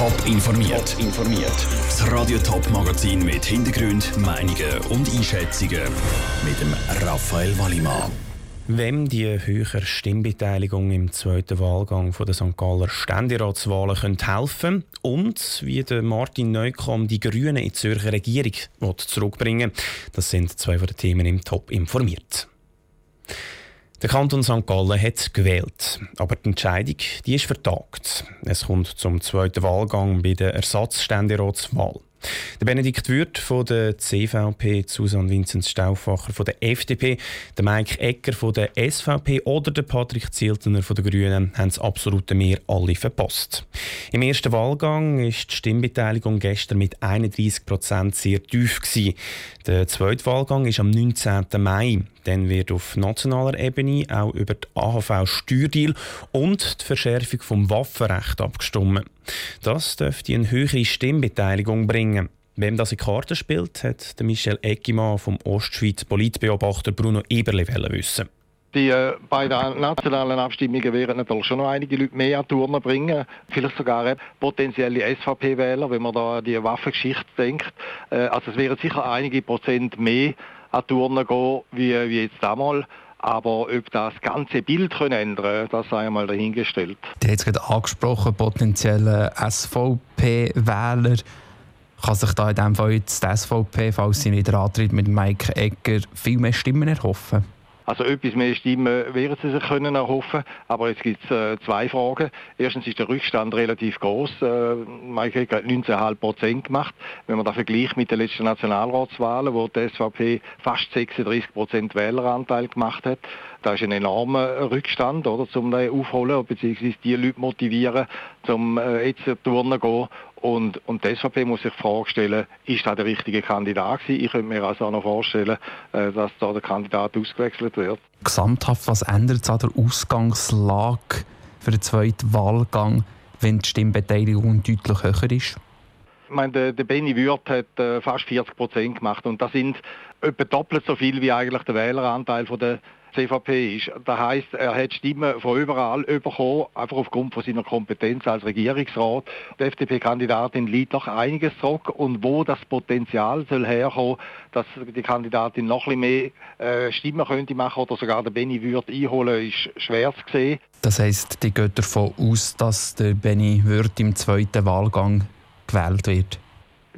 Top informiert. Top informiert. Das Radio Top Magazin mit Hintergrund, Meinungen und Einschätzungen mit dem Raphael Wallimann. Wem die höhere Stimmbeteiligung im zweiten Wahlgang der St. Galler Ständeratswahlen könnte helfen und wie der Martin Neukomm die Grünen in die Zürcher Regierung zurückbringen das sind zwei von den Themen im Top informiert. Der Kanton St. Gallen hat gewählt, aber die Entscheidung die ist vertagt. Es kommt zum zweiten Wahlgang bei der Ersatzständeratswahl. Der Benedikt Würth von der CVP, Susanne Vinzenz Stauffacher von der FDP, der Mike Ecker von der SVP oder der Patrick Zieltener von den Grünen haben es absolut mehr alle verpasst. Im ersten Wahlgang ist die Stimmbeteiligung gestern mit 31 Prozent sehr tief gewesen. Der zweite Wahlgang ist am 19. Mai. Dann wird auf nationaler Ebene auch über die AHV-Steuerdeal und die Verschärfung vom Waffenrecht abgestimmt. Das dürfte eine höhere Stimmbeteiligung bringen. Wem das in Karten spielt, hat Michel Eckimann vom Ostschweiz Politbeobachter Bruno Eberle wissen. Die äh, beiden nationalen Abstimmungen werden natürlich schon noch einige Leute mehr an Turnen bringen. Vielleicht sogar potenzielle SVP-Wähler, wenn man da an die Waffengeschichte denkt. Äh, also es wären sicher einige Prozent mehr an Turnen gehen, wie, wie jetzt damals. Aber ob das ganze Bild können ändern das sei einmal dahingestellt. Hat es gerade angesprochen, potenzielle SVP-Wähler. Kann sich da in diesem Fall jetzt die SVP, falls sie wieder antritt, mit Mike Egger viel mehr Stimmen erhoffen? Also etwas mehr Stimmen werden sie sich können erhoffen, aber jetzt gibt es äh, zwei Fragen. Erstens ist der Rückstand relativ groß. Äh, Mike hat 19,5 Prozent gemacht. Wenn man das vergleicht mit den letzten Nationalratswahlen, wo die SVP fast 36 Prozent Wähleranteil gemacht hat, da ist ein enormer Rückstand, oder, zum aufholen, beziehungsweise die Leute motivieren, zum äh, jetzt Turnen gehen. Und, und die SVP muss sich die Frage stellen, ist da der richtige Kandidat gewesen? Ich könnte mir also auch noch vorstellen, äh, dass da der Kandidat ausgewechselt wird. Gesamthaft, was ändert es an der Ausgangslage für den zweiten Wahlgang, wenn die Stimmbeteiligung deutlich höher ist? Ich meine, der, der Benny Würth hat äh, fast 40 Prozent gemacht und das sind etwa doppelt so viel wie eigentlich der Wähleranteil von der CVP ist. Das heißt, er hat Stimmen von überall bekommen, einfach aufgrund von seiner Kompetenz als Regierungsrat. Die FDP-Kandidatin liegt noch einiges zurück und wo das Potenzial soll herkommen, dass die Kandidatin noch ein bisschen mehr äh, Stimmen könnte machen oder sogar der Benny Würth einholen, ist schwer zu sehen. Das heißt, die geht davon aus, dass der Benny Würth im zweiten Wahlgang gewählt wird?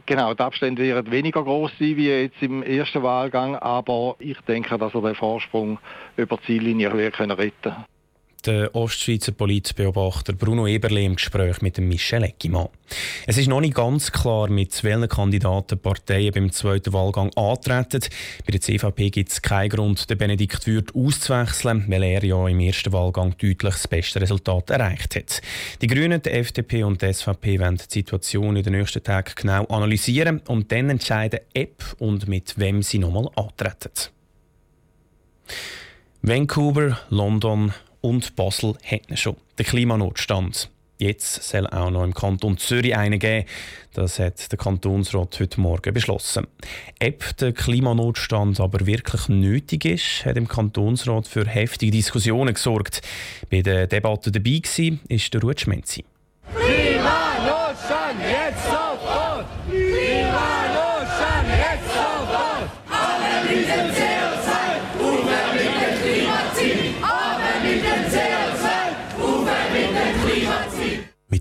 Genau, die Abstände werden weniger groß sein wie jetzt im ersten Wahlgang, aber ich denke, dass er den Vorsprung über die Ziellinie retten können der Ostschweizer Politbeobachter Bruno Eberle im Gespräch mit Michel Eckimann. Es ist noch nicht ganz klar, mit welchen Kandidaten Parteien beim zweiten Wahlgang antreten. Bei der CVP gibt es keinen Grund, den Benedikt Würth auszuwechseln, weil er ja im ersten Wahlgang deutlich das beste Resultat erreicht hat. Die Grünen, die FDP und die SVP werden die Situation in den nächsten Tagen genau analysieren und dann entscheiden, ob und mit wem sie nochmal antreten. Vancouver, London und Basel hätten schon den Klimanotstand. Jetzt soll auch noch im Kanton Zürich einen geben. Das hat der Kantonsrat heute Morgen beschlossen. Ob der Klimanotstand aber wirklich nötig ist, hat im Kantonsrat für heftige Diskussionen gesorgt. Bei der Debatte dabei war ist der Ruud Schmenzi. Klimanotstand jetzt sofort!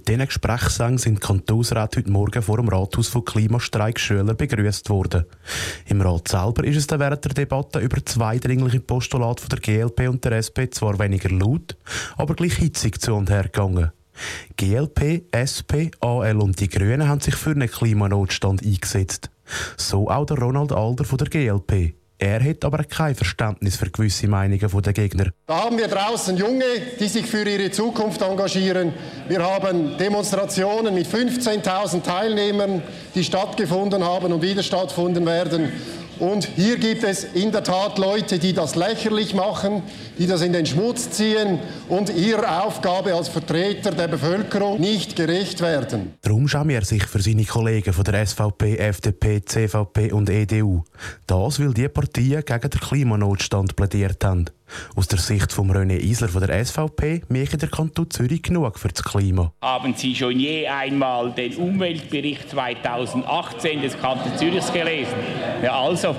Mit diesen Gesprächssägen sind Kantonsräte heute Morgen vor dem Rathaus von Klimastreikschülern begrüßt worden. Im Rat selber ist es dann während der Debatte über zwei dringliche Postulate der GLP und der SP zwar weniger laut, aber gleich hitzig zu und her gegangen. GLP, SP, AL und die Grünen haben sich für einen Klimanotstand eingesetzt. So auch der Ronald Alder von der GLP. Er hat aber kein Verständnis für gewisse Meinungen der Gegner. Da haben wir draußen Junge, die sich für ihre Zukunft engagieren. Wir haben Demonstrationen mit 15.000 Teilnehmern, die stattgefunden haben und wieder stattfinden werden. Und hier gibt es in der Tat Leute, die das lächerlich machen, die das in den Schmutz ziehen und ihrer Aufgabe als Vertreter der Bevölkerung nicht gerecht werden. Darum schämt er sich für seine Kollegen von der SVP, FDP, CVP und EDU. Das, weil die Partien gegen den Klimanotstand plädiert haben. Aus der Sicht von René Isler von der SVP mache der Kanton Zürich genug für das Klima. Haben Sie schon je einmal den Umweltbericht 2018 des Kantons Zürichs gelesen? Ja, also.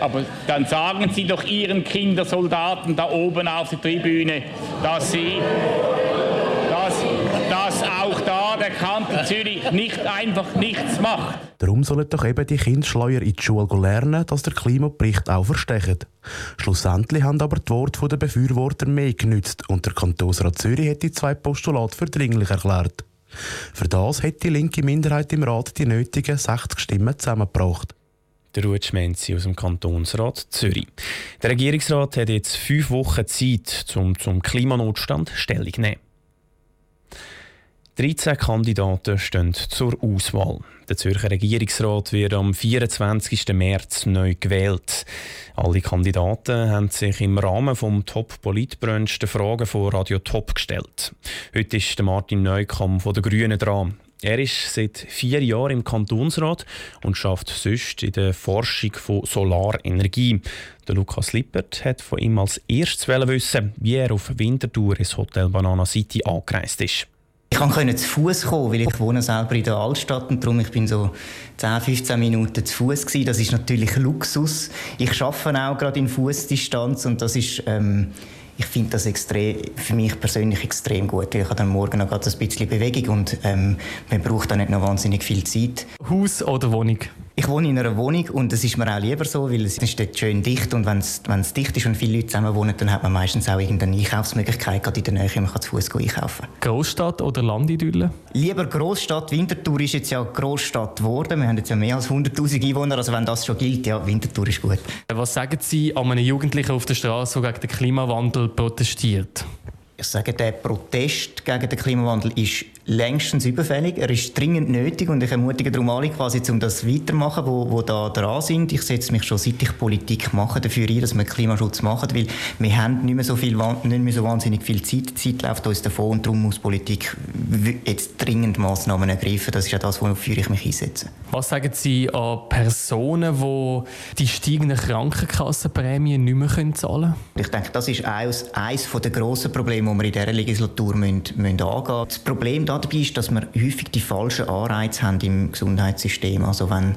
Aber dann sagen Sie doch Ihren Kindersoldaten da oben auf der Tribüne, dass sie dass, dass auch da der Kanton Zürich nicht einfach nichts macht. Darum sollen doch eben die Kinder schleuer in die Schule lernen, dass der Klimabericht auch versteht. Schlussendlich haben aber die Worte der Befürworter mehr genützt und der Kantonsrat Zürich hat die zwei Postulate für dringlich erklärt. Für das hat die linke Minderheit im Rat die nötigen 60 Stimmen zusammengebracht der Ruth Schmenzi aus dem Kantonsrat Zürich. Der Regierungsrat hat jetzt fünf Wochen Zeit, um zum Klimanotstand Stellung zu nehmen. 13 Kandidaten stehen zur Auswahl. Der Zürcher Regierungsrat wird am 24. März neu gewählt. Alle Kandidaten haben sich im Rahmen vom Top Politbrunch den Fragen von Radio Top gestellt. Heute ist Martin Neukamm von den Grünen dran. Er ist seit vier Jahren im Kantonsrat und schafft sonst in der Forschung von Solarenergie. Der Lukas Lippert hat von ihm als erstes wissen, wie er auf Winterthur ins Hotel Banana City angereist ist. Ich konnte zu Fuß kommen, weil ich wohne selber in der Altstadt und darum ich bin so 10, 15 Minuten zu Fuß gewesen. Das ist natürlich Luxus. Ich arbeite auch gerade in Fußdistanz und das ist ähm, ich finde das extrem, für mich persönlich extrem gut. Ich habe dann morgen noch ein bisschen Bewegung und ähm, man braucht da nicht noch wahnsinnig viel Zeit. Haus oder Wohnung? Ich wohne in einer Wohnung und es ist mir auch lieber so, weil es ist dort schön dicht und wenn es, dicht ist und viele Leute zusammen wohnen, dann hat man meistens auch irgendeine Einkaufsmöglichkeit gerade in der Nähe, man kann zu Fuß einkaufen. Großstadt oder Landidylle? Lieber Großstadt. Winterthur ist jetzt ja Großstadt geworden. Wir haben jetzt ja mehr als 100'000 Einwohner, also wenn das schon gilt, ja, Winterthur ist gut. Was sagen Sie an einem Jugendlichen auf der Straße, der gegen den Klimawandel protestiert? Ich sage, der Protest gegen den Klimawandel ist längstens überfällig. Er ist dringend nötig und ich ermutige darum alle quasi, um das weitermachen, wo, wo da dran sind. Ich setze mich schon seit ich Politik mache dafür ein, dass wir Klimaschutz machen, weil wir haben nicht mehr so viel, nicht mehr so wahnsinnig viel Zeit. Die Zeit läuft uns davon und darum muss Politik jetzt dringend Massnahmen ergreifen. Das ist ja das, wofür ich mich einsetze. Was sagen Sie an Personen, die die steigenden Krankenkassenprämien nicht mehr zahlen können? Ich denke, das ist eines, eines der grossen Probleme, die wir in dieser Legislatur müssen, müssen angehen müssen. Das Problem dabei ist, dass wir häufig die falschen Anreize haben im Gesundheitssystem. Also wenn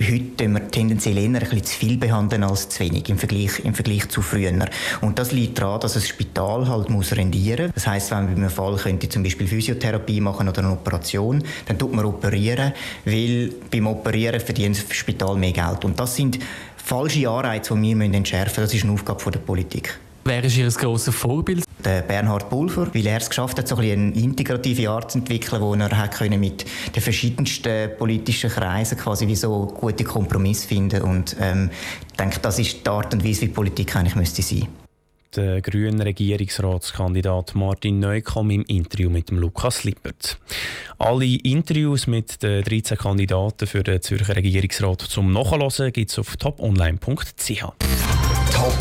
heute wir tendenziell eher ein bisschen zu viel behandeln als zu wenig im Vergleich, im Vergleich zu früher. Und das liegt daran, dass ein Spital halt muss rendieren. Das heißt, wenn bei einem Fall könnte zum Beispiel Physiotherapie machen oder eine Operation, dann tut man operieren, weil beim Operieren verdient das Spital mehr Geld. Und das sind falsche Anreize, die wir entschärfen müssen. Das ist eine Aufgabe der Politik. Wer ist Ihr grosses Vorbild? Der Bernhard Pulver, weil er es geschafft hat, so ein eine integrative Art zu entwickeln, wo er hat können mit den verschiedensten politischen Kreisen quasi wie so gute Kompromisse finden und ähm, ich denke, das ist die Art und Weise, wie Politik eigentlich müsste sein. Der grüne Regierungsratskandidat Martin Neukomm im Interview mit dem Lukas Lippert. Alle Interviews mit den 13 Kandidaten für den Zürcher Regierungsrat zum Nachhören gibt es auf toponline.ch.